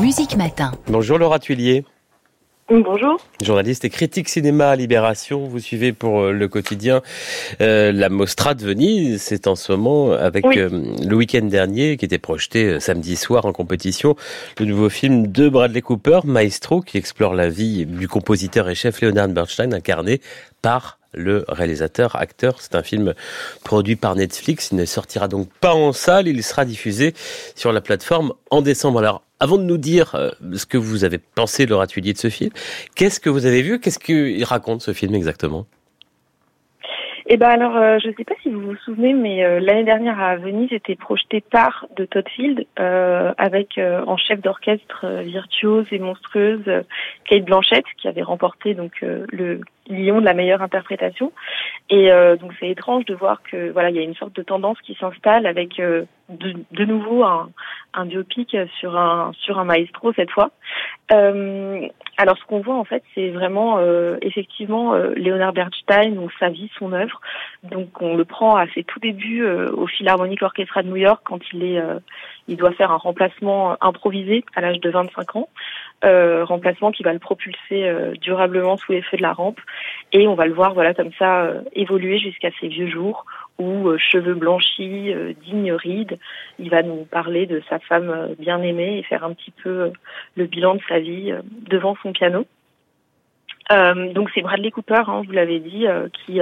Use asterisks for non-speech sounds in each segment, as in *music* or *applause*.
Musique Matin. Bonjour Laura Tuillier. Bonjour. Journaliste et critique cinéma à Libération, vous suivez pour euh, le quotidien euh, la Mostra de Venise. C'est en ce moment avec Oui. euh, le week-end dernier qui était projeté euh, samedi soir en compétition le nouveau film de Bradley Cooper, Maestro, qui explore la vie du compositeur et chef Leonard Bernstein, incarné par le réalisateur, acteur. C'est un film produit par Netflix. Il ne sortira donc pas en salle. Il sera diffusé sur la plateforme en décembre. Alors, avant de nous dire euh, ce que vous avez pensé, Laura Tuillier, de ce film, qu'est-ce que vous avez vu? Qu'est-ce qu'il raconte, ce film, exactement? Eh ben alors, euh, je ne sais pas si vous vous souvenez, mais euh, l'année dernière à Venise était projeté par de Todd Field euh, avec euh, en chef d'orchestre euh, virtuose et monstrueuse euh, Kate Blanchett qui avait remporté donc le Lion de la meilleure interprétation. Et donc c'est étrange de voir que voilà il y a une sorte de tendance qui s'installe avec de, de nouveau un, un biopic sur un sur un maestro cette fois. Euh, alors ce qu'on voit en fait c'est vraiment euh, effectivement euh, Leonard Bernstein ou sa vie son œuvre. Donc on le prend à ses tout débuts euh, au Philharmonic Orchestra de New York quand il est euh, il doit faire un remplacement improvisé à l'âge de 25 ans, remplacement qui va le propulser durablement sous l'effet de la rampe. Et on va le voir voilà comme ça évoluer jusqu'à ses vieux jours euh, cheveux blanchis, euh, digne ride, il va nous parler de sa femme euh, bien aimée et faire un petit peu le bilan de sa vie devant son piano. Donc c'est Bradley Cooper, hein, vous l'avez dit, qui,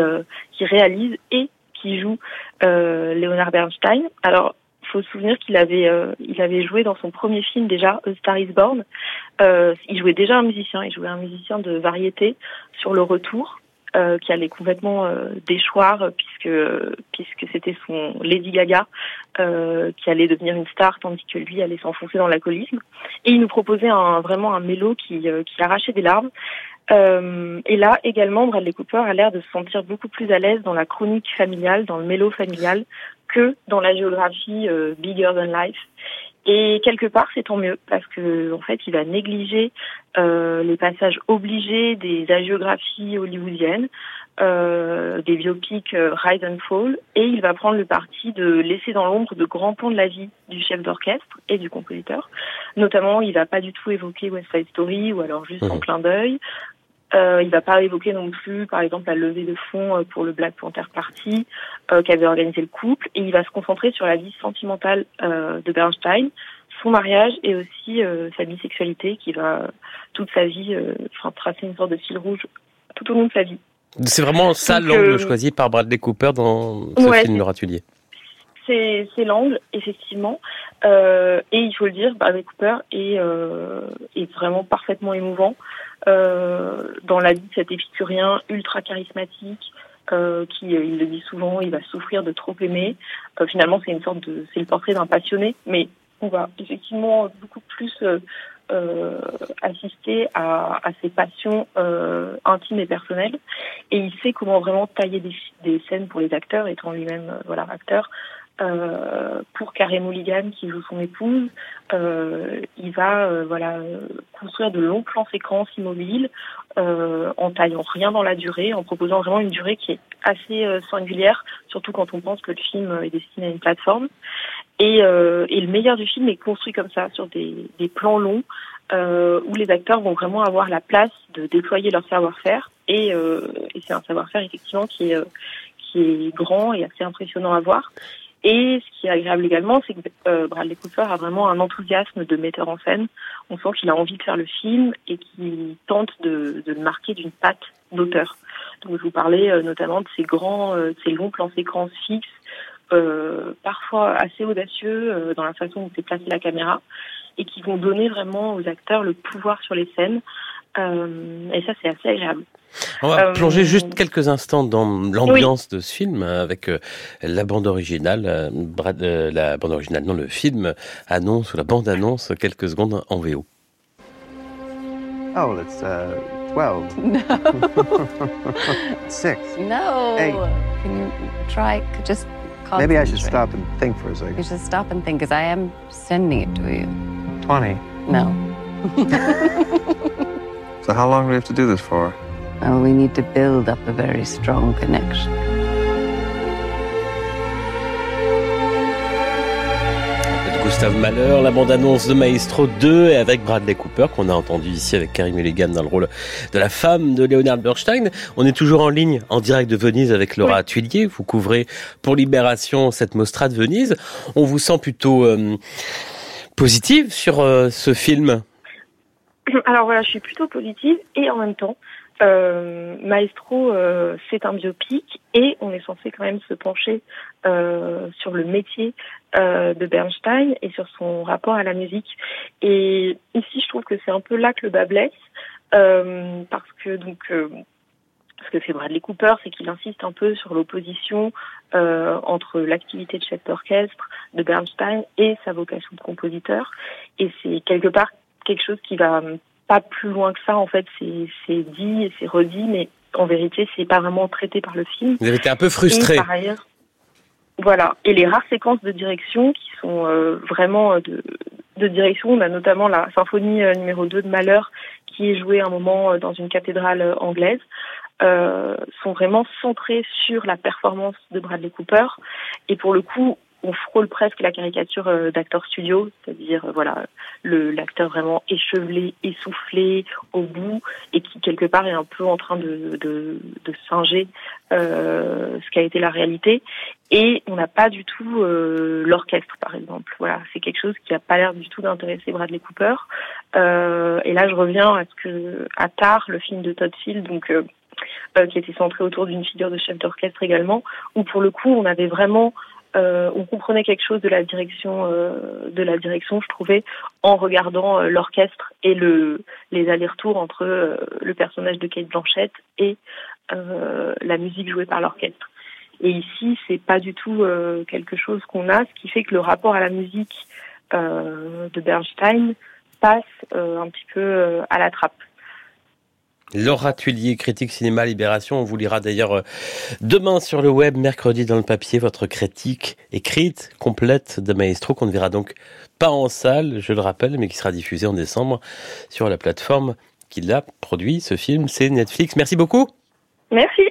réalise et qui joue Leonard Bernstein. Alors il faut se souvenir qu'il avait joué dans son premier film déjà A Star Is Born. Il jouait déjà un musicien, il jouait un musicien de variété sur le retour. Euh, qui allait complètement euh, déchoir euh, puisque puisque c'était son Lady Gaga euh, qui allait devenir une star tandis que lui allait s'enfoncer dans l'alcoolisme et il nous proposait un vraiment un mélo qui euh, qui arrachait des larmes euh, et là également, Bradley Cooper a l'air de se sentir beaucoup plus à l'aise dans la chronique familiale, dans le mélo familial, que dans la géographie euh, bigger than life. Et quelque part, c'est tant mieux parce que en fait, il va négliger euh, les passages obligés des hagiographies hollywoodiennes, euh, des biopics euh, Rise and Fall, et il va prendre le parti de laisser dans l'ombre de grands pans de la vie du chef d'orchestre et du compositeur. Notamment, il va pas du tout évoquer West Side Story ou alors juste en Mhm. clin d'œil. Euh, il va pas évoquer non plus, par exemple, la levée de fonds euh, pour le Black Panther Party euh, qu'avait organisé le couple, et il va se concentrer sur la vie sentimentale euh, de Bernstein, son mariage et aussi sa bisexualité qui va toute sa vie, enfin tracer une sorte de fil rouge tout au long de sa vie. C'est vraiment ça l'angle choisi par Bradley Cooper dans ce Ouais, film, Laura Tuillier. C'est l'angle, effectivement. Et il faut le dire, Bradley Cooper est, est vraiment parfaitement émouvant dans la vie de cet épicurien ultra charismatique euh, qui, euh, il le dit souvent, il va souffrir de trop aimer. Euh, finalement, c'est une sorte de, c'est le portrait d'un passionné, mais on va effectivement beaucoup plus euh, euh, assister à, à ses passions euh, intimes et personnelles. Et il sait comment vraiment tailler des, des scènes pour les acteurs, étant lui-même euh, voilà acteur. Euh, pour Carey Mulligan qui joue son épouse, euh, il va euh, voilà construire de longs plans séquences immobiles euh, en taillant rien dans la durée, en proposant vraiment une durée qui est assez euh, singulière, surtout quand on pense que le film est destiné à une plateforme. Et, et le meilleur du film est construit comme ça, sur des, des plans longs, où les acteurs vont vraiment avoir la place de déployer leur savoir-faire. Et, et c'est un savoir-faire effectivement qui est, qui est grand et assez impressionnant à voir. Et ce qui est agréable également, c'est que euh, Bradley Cooper a vraiment un enthousiasme de metteur en scène. On sent qu'il a envie de faire le film et qu'il tente de, de le marquer d'une patte d'auteur. Donc je vous parlais euh, notamment de ces grands, euh, de ces longs plans séquences fixes, euh, parfois assez audacieux dans la façon dont c'est placé la caméra, et qui vont donner vraiment aux acteurs le pouvoir sur les scènes. Euh, et ça, c'est assez agréable. On va Euh, plonger juste quelques instants dans l'ambiance de ce film euh, avec euh, la bande originale. Brad- la bande originale, non, le film annonce ou la bande annonce quelques secondes en VO. Oh, it's uh, 12. *laughs* *laughs* Six. No. Hey. Can you try just Maybe I should stop and think for a You second. should stop and think, because I am sending it to you. 20. No. *laughs* So how long do we have to do this for? Well, we need to build up a very strong connection. Gustave Mahler, la bande-annonce de Maestro 2 et avec Bradley Cooper qu'on a entendu ici avec Karim Mulligan dans le rôle de la femme de Leonard Bernstein. On est toujours en ligne, en direct de Venise avec Laura oui. Vous couvrez pour Libération cette Mostra de Venise. On vous sent plutôt euh, positive sur euh, ce film *clears throat* Alors voilà, je suis plutôt positive et en même temps, euh, Maestro, euh, c'est un biopic et on est censé quand même se pencher euh, sur le métier de Bernstein et sur son rapport à la musique. Et ici, je trouve que c'est un peu là que le bas blesse parce que donc ce que fait Bradley Cooper, c'est qu'il insiste un peu sur l'opposition entre l'activité de chef d'orchestre de Bernstein et sa vocation de compositeur. Et c'est quelque part quelque chose qui va pas plus loin que ça. En fait, c'est dit et c'est redit, mais en vérité, c'est pas vraiment traité par le film. Vous avez été un peu frustré. par ailleurs, voilà. Et les rares séquences de direction qui sont euh, vraiment euh, de, de, direction, on a notamment la symphonie euh, numéro 2 de Malheur qui est jouée un moment dans une cathédrale anglaise. Euh, sont vraiment centrées sur la performance de Bradley Cooper. Et pour le coup, on frôle presque la caricature euh, d'acteur studio, c'est-à-dire euh, voilà le l'acteur vraiment échevelé, essoufflé au bout et qui quelque part est un peu en train de de, de singer euh, ce qui a été la réalité. Et on n'a pas du tout euh, l'orchestre par exemple. Voilà, c'est quelque chose qui a pas l'air du tout d'intéresser Bradley Cooper. Euh, et là, je reviens à ce que à Tar, le film de Todd Field, donc qui était centré autour d'une figure de chef d'orchestre également, où pour le coup, on avait vraiment euh, on comprenait quelque chose de la direction euh, de la direction, je trouvais, en regardant euh, l'orchestre et le les allers-retours entre euh, le personnage de Kate Blanchett et euh, la musique jouée par l'orchestre. Et ici, c'est pas du tout quelque chose qu'on a, ce qui fait que le rapport à la musique de Bernstein passe un petit peu à la trappe. Laura Tuilier, critique cinéma Libération. On vous lira d'ailleurs euh, demain sur le web, mercredi dans le papier, votre critique écrite, complète de Maestro, qu'on ne verra donc pas en salle, je le rappelle, mais qui sera diffusée en décembre sur la plateforme qui l'a produit, ce film, c'est Netflix. Merci beaucoup. Merci.